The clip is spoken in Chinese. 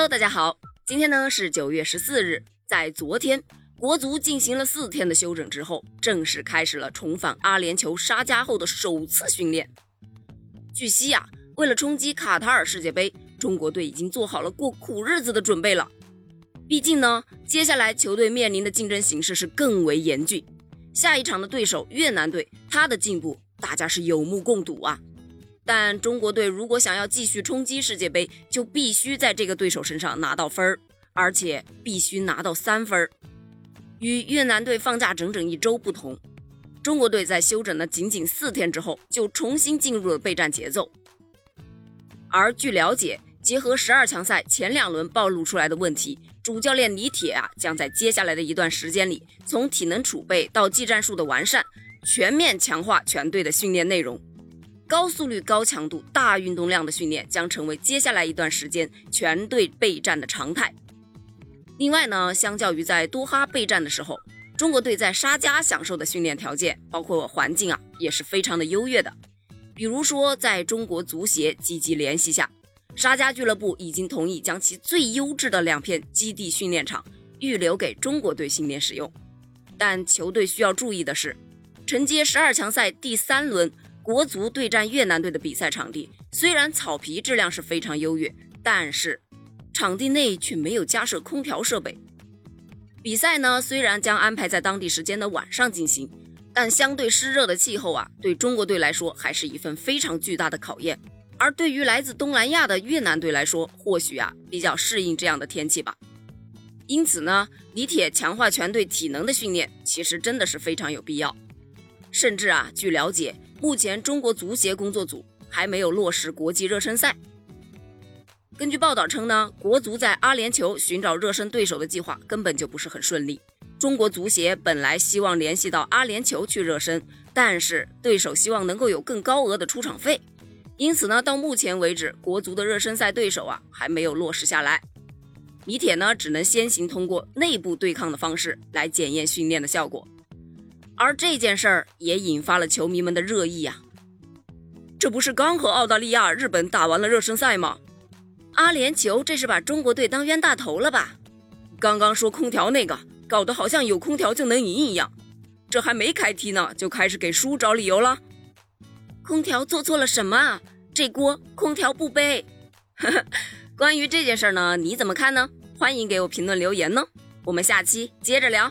Hello，大家好，今天呢是九月十四日，在昨天，国足进行了四天的休整之后，正式开始了重返阿联酋沙加后的首次训练。据悉呀，为了冲击卡塔尔世界杯，中国队已经做好了过苦日子的准备了。毕竟呢，接下来球队面临的竞争形势是更为严峻。下一场的对手越南队，他的进步大家是有目共睹啊。但中国队如果想要继续冲击世界杯，就必须在这个对手身上拿到分儿，而且必须拿到三分儿。与越南队放假整整一周不同，中国队在休整了仅仅四天之后，就重新进入了备战节奏。而据了解，结合十二强赛前两轮暴露出来的问题，主教练李铁啊，将在接下来的一段时间里，从体能储备到技战术的完善，全面强化全队的训练内容。高速率、高强度、大运动量的训练将成为接下来一段时间全队备战的常态。另外呢，相较于在多哈备战的时候，中国队在沙加享受的训练条件，包括环境啊，也是非常的优越的。比如说，在中国足协积极联系下，沙加俱乐部已经同意将其最优质的两片基地训练场预留给中国队训练使用。但球队需要注意的是，承接十二强赛第三轮。国足对战越南队的比赛场地虽然草皮质量是非常优越，但是场地内却没有加设空调设备。比赛呢虽然将安排在当地时间的晚上进行，但相对湿热的气候啊，对中国队来说还是一份非常巨大的考验。而对于来自东南亚的越南队来说，或许啊比较适应这样的天气吧。因此呢，李铁强化全队体能的训练，其实真的是非常有必要。甚至啊，据了解。目前，中国足协工作组还没有落实国际热身赛。根据报道称呢，国足在阿联酋寻找热身对手的计划根本就不是很顺利。中国足协本来希望联系到阿联酋去热身，但是对手希望能够有更高额的出场费，因此呢，到目前为止，国足的热身赛对手啊还没有落实下来。米铁呢，只能先行通过内部对抗的方式来检验训练的效果。而这件事儿也引发了球迷们的热议呀。这不是刚和澳大利亚、日本打完了热身赛吗？阿联酋这是把中国队当冤大头了吧？刚刚说空调那个，搞得好像有空调就能赢一样。这还没开踢呢，就开始给输找理由了。空调做错了什么？这锅空调不背。关于这件事儿呢，你怎么看呢？欢迎给我评论留言呢。我们下期接着聊。